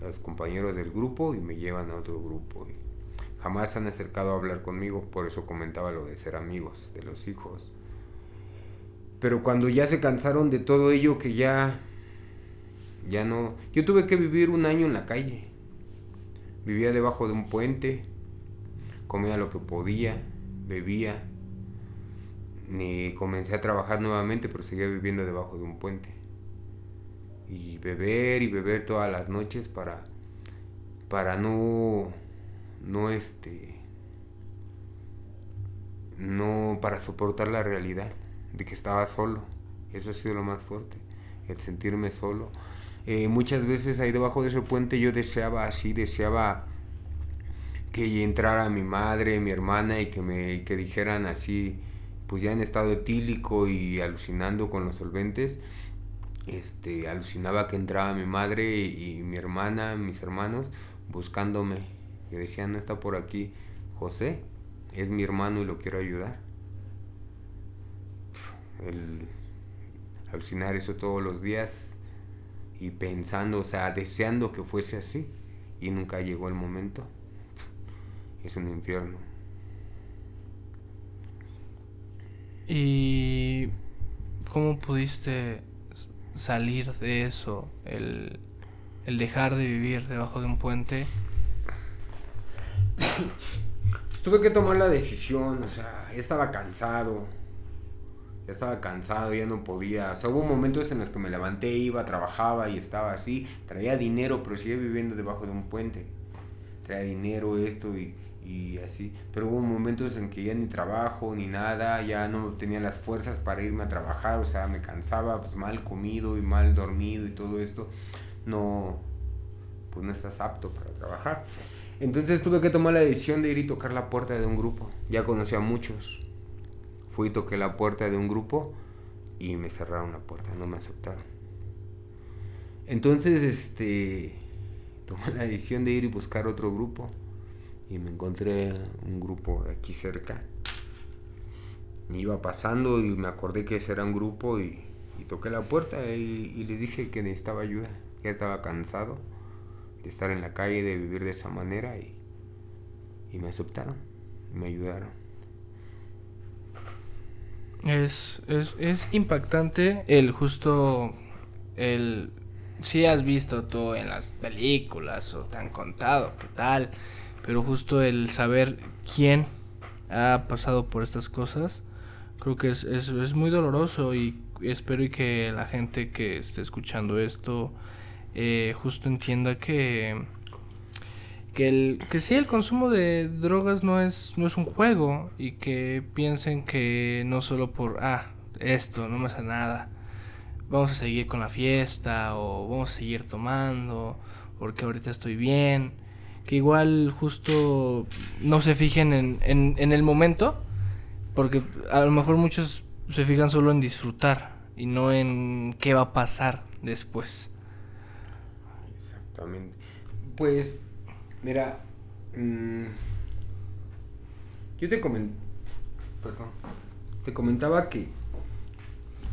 Speaker 2: los compañeros del grupo y me llevan a otro grupo. Jamás han acercado a hablar conmigo, por eso comentaba lo de ser amigos de los hijos. Pero cuando ya se cansaron de todo ello, que ya, ya no... Yo tuve que vivir un año en la calle. Vivía debajo de un puente, comía lo que podía, bebía. Ni comencé a trabajar nuevamente, pero seguía viviendo debajo de un puente. Y beber y beber todas las noches para, para no, no este, no para soportar la realidad de que estaba solo. Eso ha sido lo más fuerte, el sentirme solo. Eh, muchas veces ahí debajo de ese puente yo deseaba así, deseaba que entrara mi madre, mi hermana y que me que dijeran así, pues ya en estado etílico y alucinando con los solventes, este, alucinaba que entraba mi madre y, y mi hermana, mis hermanos, buscándome, que decían, está por aquí José, es mi hermano y lo quiero ayudar el alucinar eso todos los días y pensando, o sea, deseando que fuese así y nunca llegó el momento. Es un infierno.
Speaker 1: ¿Y cómo pudiste salir de eso? El, el dejar de vivir debajo de un puente.
Speaker 2: Pues tuve que tomar la decisión, o sea, estaba cansado ya estaba cansado, ya no podía. O sea, hubo momentos en los que me levanté, iba, trabajaba y estaba así. Traía dinero, pero seguía viviendo debajo de un puente. Traía dinero, esto y, y así. Pero hubo momentos en que ya ni trabajo ni nada, ya no tenía las fuerzas para irme a trabajar. O sea, me cansaba, pues mal comido y mal dormido y todo esto. No, pues no estás apto para trabajar. Entonces tuve que tomar la decisión de ir y tocar la puerta de un grupo. Ya conocía a muchos Fui y toqué la puerta de un grupo y me cerraron la puerta, no me aceptaron. Entonces, este, tomé la decisión de ir y buscar otro grupo y me encontré un grupo aquí cerca. Me iba pasando y me acordé que ese era un grupo y, toqué la puerta y, y les dije que necesitaba ayuda, ya estaba cansado de estar en la calle, de vivir de esa manera y, y me aceptaron, me ayudaron.
Speaker 1: Es, es, es impactante el justo, el, si has visto tú en las películas o te han contado qué tal, pero justo el saber quién ha pasado por estas cosas, creo que es, es, es muy doloroso y espero y que la gente que esté escuchando esto eh, justo entienda que que el que sí el consumo de drogas no es no es un juego y que piensen que no solo por ah esto no me hace nada vamos a seguir con la fiesta o vamos a seguir tomando porque ahorita estoy bien que igual justo no se fijen en, en, en el momento porque a lo mejor muchos se fijan solo en disfrutar y no en qué va a pasar después
Speaker 2: pues Mira, mmm, yo te te comentaba que,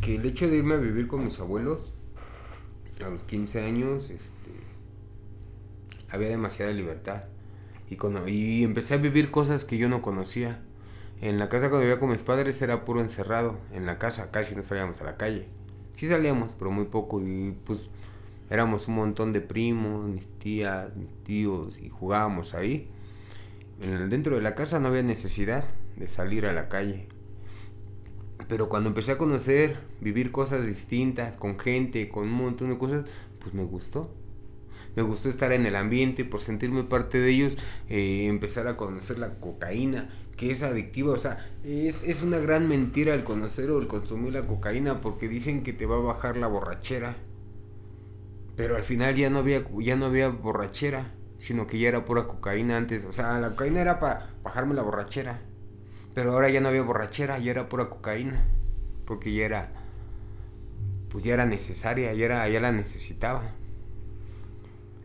Speaker 2: que el hecho de irme a vivir con mis abuelos a los 15 años, este, había demasiada libertad. Y, con, y empecé a vivir cosas que yo no conocía. En la casa cuando vivía con mis padres era puro encerrado. En la casa casi no salíamos a la calle. Sí salíamos, pero muy poco. Y pues éramos un montón de primos, mis tías, mis tíos, y jugábamos ahí. en dentro de la casa no había necesidad de salir a la calle. Pero cuando empecé a conocer, vivir cosas distintas, con gente, con un montón de cosas, pues me gustó. Me gustó estar en el ambiente, por sentirme parte de ellos, eh, empezar a conocer la cocaína, que es adictiva. O sea, es, es una gran mentira el conocer o el consumir la cocaína, porque dicen que te va a bajar la borrachera. Pero al final ya no había, ya no había borrachera, sino que ya era pura cocaína antes. O sea, la cocaína era para bajarme la borrachera. Pero ahora ya no había borrachera, ya era pura cocaína. Porque ya era, pues ya era necesaria, ya, era, ya la necesitaba.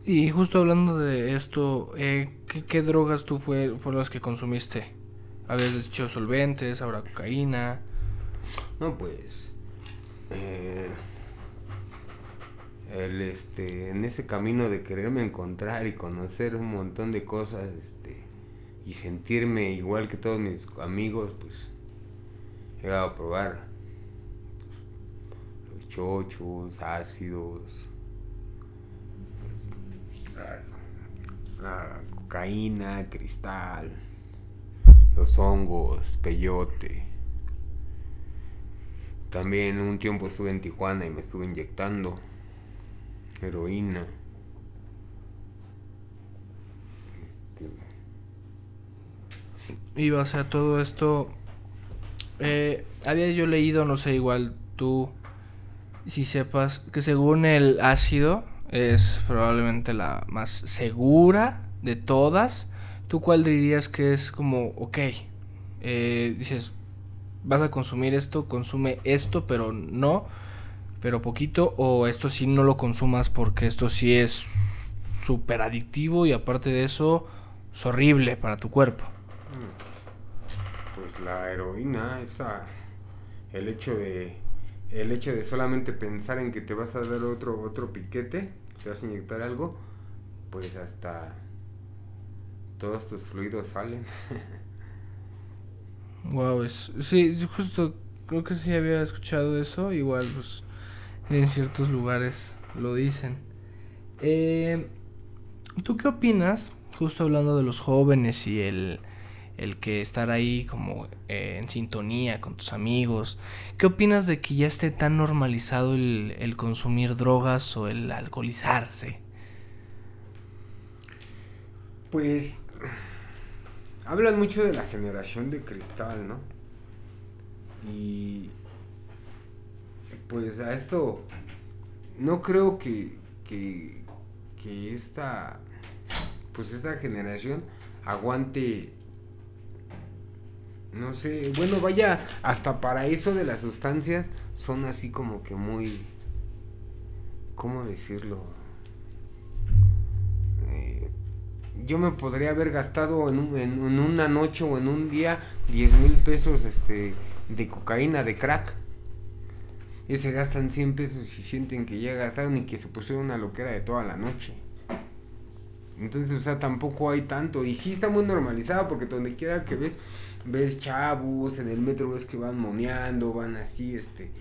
Speaker 1: Y justo hablando de esto, eh, ¿qué, drogas tú fue, fueron las que consumiste? ¿Habías dicho solventes, ahora cocaína?
Speaker 2: No, pues... Eh, el, este, en ese camino de quererme encontrar y conocer un montón de cosas, este, y sentirme igual que todos mis amigos, pues he dado a probar los chochos, ácidos, la cocaína, cristal, los hongos, peyote. También un tiempo estuve en Tijuana y me estuve inyectando heroína.
Speaker 1: Y o sea, todo esto. Eh, había yo leído, no sé, igual tú, si sepas, que según el ácido es probablemente la más segura de todas. ¿Tú cuál dirías que es como, ok, eh, dices, vas a consumir esto, consume esto, pero no, pero poquito, o esto sí no lo consumas porque esto sí es súper adictivo y aparte de eso, es horrible para tu cuerpo?
Speaker 2: Pues la heroína, esa, el hecho de el hecho de solamente pensar en que te vas a dar otro, otro piquete, te vas a inyectar algo, pues hasta todos tus fluidos salen. <laughs>
Speaker 1: wow, es, sí, justo creo que sí había escuchado eso, igual pues en ciertos lugares lo dicen. Eh, ¿Tú qué opinas, justo hablando de los jóvenes y el el que estar ahí como eh, en sintonía con tus amigos. ¿Qué opinas de que ya esté tan normalizado el, consumir drogas o el alcoholizarse?
Speaker 2: Pues hablan mucho de la generación de cristal, ¿no? Y pues a esto no creo que, que, que esta pues esta generación aguante no sé, bueno, vaya, hasta para eso de las sustancias son así como que muy... ¿Cómo decirlo? Eh, yo me podría haber gastado en, en, una noche o en un día 10 mil pesos este, de cocaína, de crack. Y se gastan 100 pesos y sienten que ya gastaron y que se pusieron una loquera de toda la noche. Entonces, o sea, tampoco hay tanto. Y sí está muy normalizado porque donde quiera que ves ves chavos, en el metro ves que van moneando, van así, este...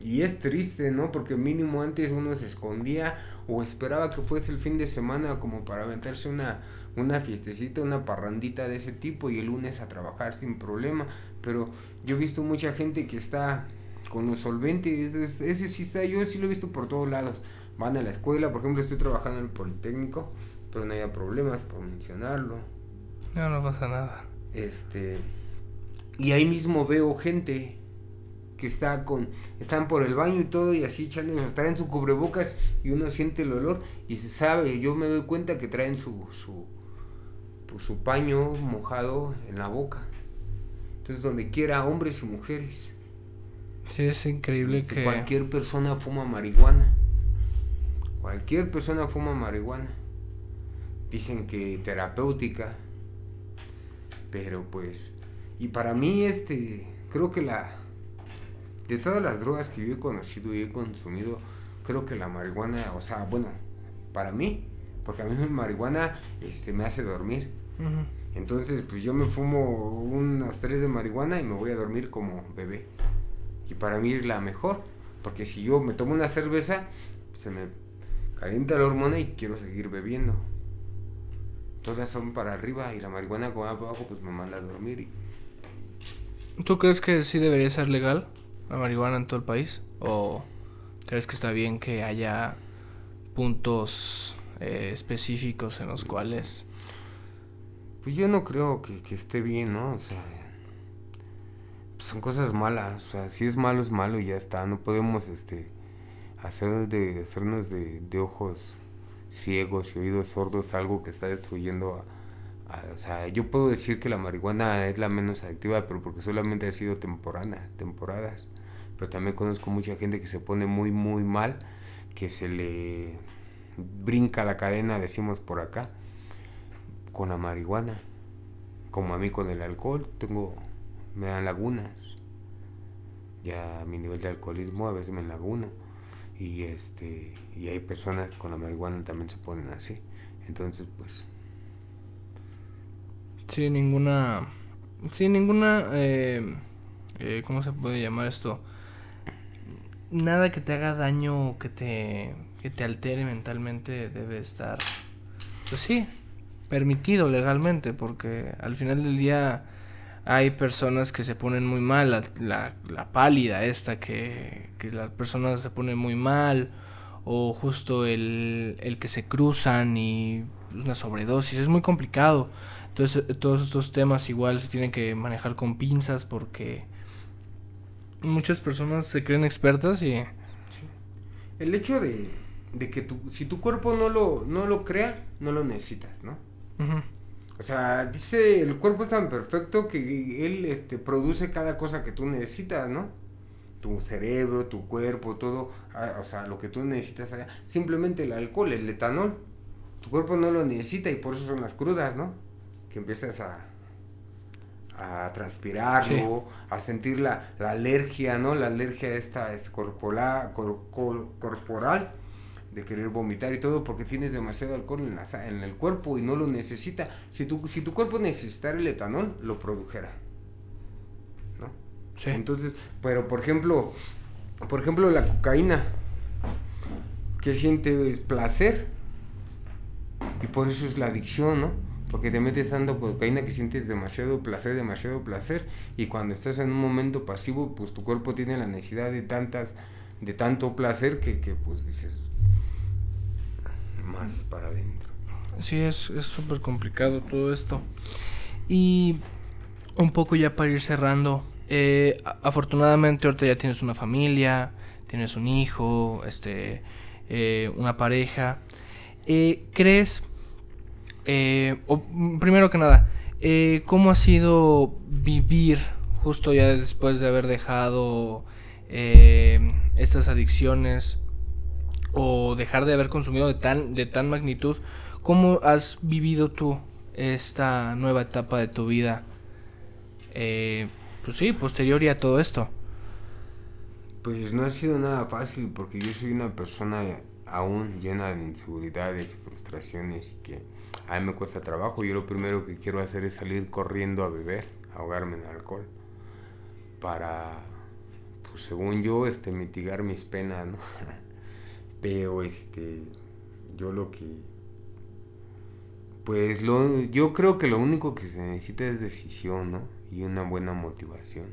Speaker 2: Y es triste, ¿no? Porque mínimo antes uno se escondía o esperaba que fuese el fin de semana como para aventarse una, una fiestecita, una parrandita de ese tipo y el lunes a trabajar sin problema. Pero yo he visto mucha gente que está con los solventes, ese, ese sí está, yo sí lo he visto por todos lados. Van a la escuela, por ejemplo, estoy trabajando en el Politécnico, pero no haya problemas por mencionarlo
Speaker 1: no, no pasa nada.
Speaker 2: Este. Y ahí mismo veo gente que está con. Están por el baño y todo y así echando. Están en su cubrebocas y uno siente el olor y se sabe. Yo me doy cuenta que traen su. su pues, su paño mojado en la boca. Entonces, donde quiera, hombres y mujeres.
Speaker 1: Sí, es increíble que.
Speaker 2: Cualquier persona fuma marihuana. Cualquier persona fuma marihuana. Dicen que terapéutica pero pues, y para mí este, creo que la, de todas las drogas que yo he conocido y he consumido, creo que la marihuana, o sea, bueno, para mí, porque a mí la marihuana este, me hace dormir. Entonces, pues yo me fumo unas tres de marihuana y me voy a dormir como bebé. Y para mí es la mejor, porque si yo me tomo una cerveza, se me calienta la hormona y quiero seguir bebiendo. todas son para arriba y la marihuana como abajo pues me manda a dormir. Y...
Speaker 1: ¿Tú crees que sí debería ser legal la marihuana en todo el país? ¿O crees que está bien que haya puntos eh, específicos en los cuales...
Speaker 2: Pues yo no creo que, que esté bien, ¿no? O sea, son cosas malas. O sea, si es malo, es malo y ya está. No podemos este, hacer de, hacernos de, de ojos ciegos y oídos sordos algo que está destruyendo a, o sea, yo puedo decir que la marihuana es la menos adictiva, pero porque solamente ha sido temporada, temporadas. Pero también conozco mucha gente que se pone muy, muy mal, que se le brinca la cadena, decimos por acá, con la marihuana. Como a mí con el alcohol, tengo, me dan lagunas. Ya mi nivel de alcoholismo a veces me laguna y este y hay personas con la marihuana también se ponen así entonces pues
Speaker 1: sí ninguna sí ninguna eh, eh, cómo se puede llamar esto nada que te haga daño o que te que te altere mentalmente debe estar pues sí permitido legalmente porque al final del día hay personas que se ponen muy mal, la, la, pálida esta, que, que la persona se pone muy mal, o justo el, el que se cruzan y una sobredosis, es muy complicado. Entonces todos estos temas igual se tienen que manejar con pinzas porque muchas personas se creen expertas y...
Speaker 2: El hecho de, de que tu, si tu cuerpo no lo, no lo crea, no lo necesitas, ¿no? O sea, dice, el cuerpo es tan perfecto que él este, produce cada cosa que tú necesitas, ¿no? Tu cerebro, tu cuerpo, todo, ah, o sea, lo que tú necesitas allá. Simplemente el alcohol, el etanol. Tu cuerpo no lo necesita y por eso son las crudas, ¿no? Que empiezas a, a transpirarlo, a sentir la, la, alergia, ¿no? La alergia esta es corporal, corporal de querer vomitar y todo porque tienes demasiado alcohol en, la, en el cuerpo y no lo necesita. Si tu, si tu cuerpo necesitara el etanol, lo produjera. ¿No? Sí. Entonces, pero por ejemplo, por ejemplo la cocaína, que siente placer. Y por eso es la adicción, ¿no? Porque te metes dando cocaína que sientes demasiado placer, demasiado placer. Y cuando estás en un momento pasivo, pues tu cuerpo tiene la necesidad de tantas, de tanto placer que, que pues dices, más para adentro.
Speaker 1: Sí, es súper complicado todo esto. Y un poco ya para ir cerrando, eh, afortunadamente ahorita ya tienes una familia, tienes un hijo, este, eh, una pareja. Eh, ¿Crees, o, primero que nada, cómo ha sido vivir justo ya después de haber dejado estas adicciones? O dejar de haber consumido de tan, de tan magnitud, ¿cómo has vivido tú esta nueva etapa de tu vida? Eh, pues sí, posterior a todo esto.
Speaker 2: Pues no ha sido nada fácil porque yo soy una persona aún llena de inseguridades y frustraciones y que a mí me cuesta trabajo. Yo lo primero que quiero hacer es salir corriendo a beber, ahogarme en alcohol, para, pues según yo, este, mitigar mis penas, ¿no? <laughs> Pero este, yo lo que, pues lo, yo creo que lo único que se necesita es decisión, ¿no? Y una buena motivación.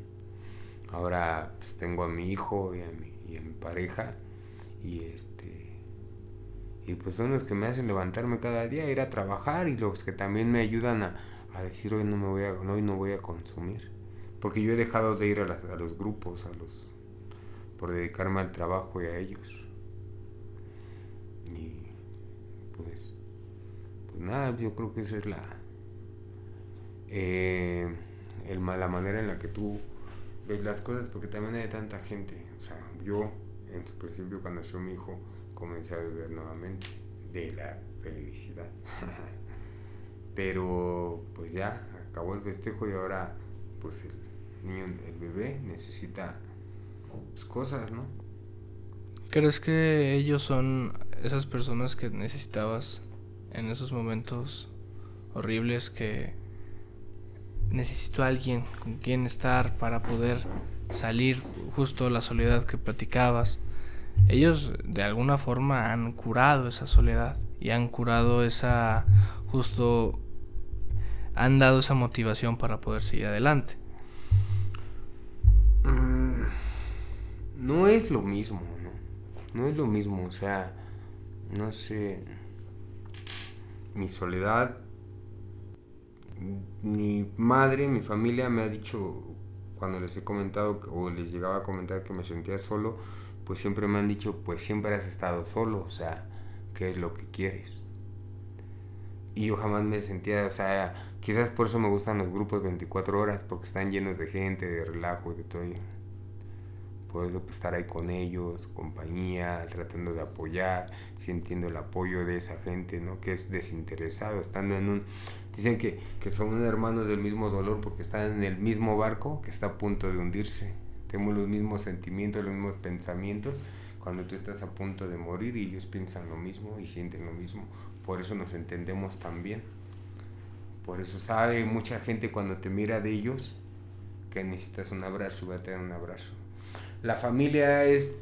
Speaker 2: Ahora pues tengo a mi hijo y a mi, y a mi pareja y este, y pues son los que me hacen levantarme cada día, ir a trabajar y los que también me ayudan a, a decir hoy no me voy a, hoy no voy a consumir. Porque yo he dejado de ir a, las, a los grupos, a los, por dedicarme al trabajo y a ellos. Y pues, pues nada, yo creo que esa es la, eh, el, la manera en la que tú ves las cosas, porque también hay tanta gente. O sea, yo en su principio cuando nació mi hijo comencé a beber nuevamente de la felicidad. <laughs> Pero pues ya acabó el festejo y ahora pues el niño, el bebé necesita pues, cosas, ¿no?
Speaker 1: ¿Crees que ellos son esas personas que necesitabas en esos momentos horribles que necesito a alguien con quien estar para poder salir justo la soledad que platicabas? Ellos de alguna forma han curado esa soledad y han curado esa justo han dado esa motivación para poder seguir adelante.
Speaker 2: Mm, no es lo mismo, ¿no? No es lo mismo, o sea, no sé, mi soledad, mi madre, mi familia me ha dicho, cuando les he comentado o les llegaba a comentar que me sentía solo, pues siempre me han dicho, pues siempre has estado solo, o sea, ¿qué es lo que quieres? Y yo jamás me sentía, o sea, quizás por eso me gustan los grupos 24 horas, porque están llenos de gente, de relajo, de todo. Puedo estar ahí con ellos, compañía, tratando de apoyar, sintiendo el apoyo de esa gente, ¿no? Que es desinteresado, estando en un... Dicen que, que son hermanos del mismo dolor porque están en el mismo barco que está a punto de hundirse. Tenemos los mismos sentimientos, los mismos pensamientos cuando tú estás a punto de morir y ellos piensan lo mismo y sienten lo mismo. Por eso nos entendemos tan bien. Por eso sabe mucha gente cuando te mira de ellos que necesitas un abrazo, va a tener un abrazo. La familia es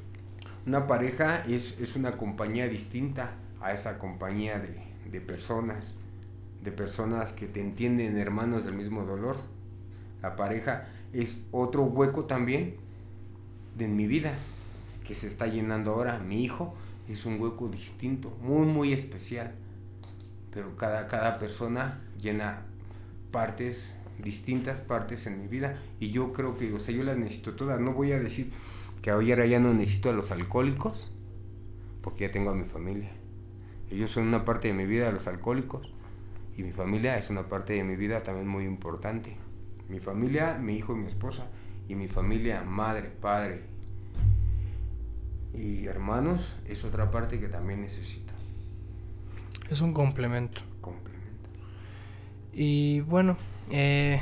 Speaker 2: una pareja, es, es una compañía distinta a esa compañía de, de personas, de personas que te entienden hermanos del mismo dolor. La pareja es otro hueco también de mi vida que se está llenando ahora. Mi hijo es un hueco distinto, muy, muy especial. Pero cada, cada persona llena partes, distintas partes en mi vida. Y yo creo que, o sea, yo las necesito todas. No voy a decir que ahora ya no necesito a los alcohólicos, porque ya tengo a mi familia. Ellos son una parte de mi vida, los alcohólicos. Y mi familia es una parte de mi vida también muy importante. Mi familia, mi hijo y mi esposa. Y mi familia, madre, padre y hermanos, es otra parte que también necesito.
Speaker 1: Es un complemento.
Speaker 2: Complemento.
Speaker 1: Y bueno, eh,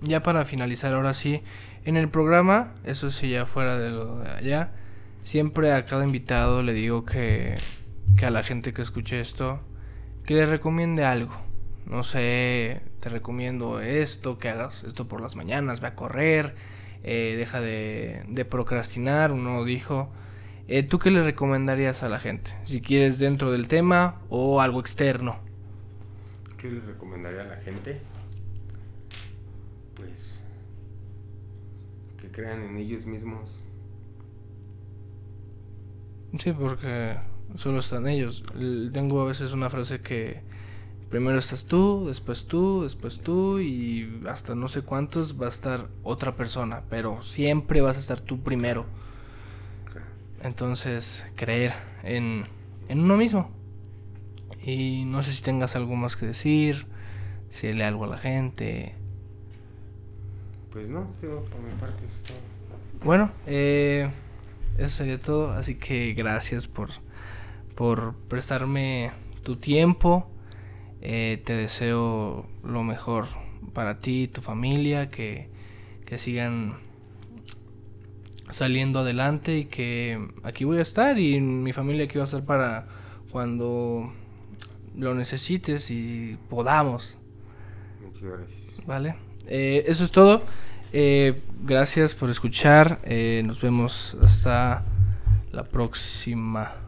Speaker 1: ya para finalizar ahora sí, en el programa, eso sí ya fuera de lo de allá, siempre a cada invitado le digo que, que a la gente que escuche esto, que le recomiende algo no sé, te recomiendo esto, que hagas esto por las mañanas, ve a correr, eh, deja de, procrastinar, uno dijo. Eh, ¿Tú qué le recomendarías a la gente? Si quieres dentro del tema o algo externo.
Speaker 2: ¿Qué le recomendaría a la gente? Crean en ellos mismos.
Speaker 1: Sí, porque solo están ellos. Tengo a veces una frase que Primero estás tú, después tú, después tú y hasta no sé cuántos va a estar otra persona, pero siempre vas a estar tú primero. Entonces, creer en, en uno mismo. Y no sé si tengas algo más que decir, si le algo a la gente.
Speaker 2: Pues no, por mi parte es todo.
Speaker 1: Bueno, eh, eso sería todo. Así que gracias por, por prestarme tu tiempo eh, te deseo lo mejor para ti y tu familia, que, que sigan saliendo adelante y que aquí voy a estar y mi familia aquí va a estar para cuando lo necesites y podamos.
Speaker 2: Muchas gracias.
Speaker 1: Vale. Eh, eso es todo. Eh, gracias por escuchar. nos vemos hasta la próxima.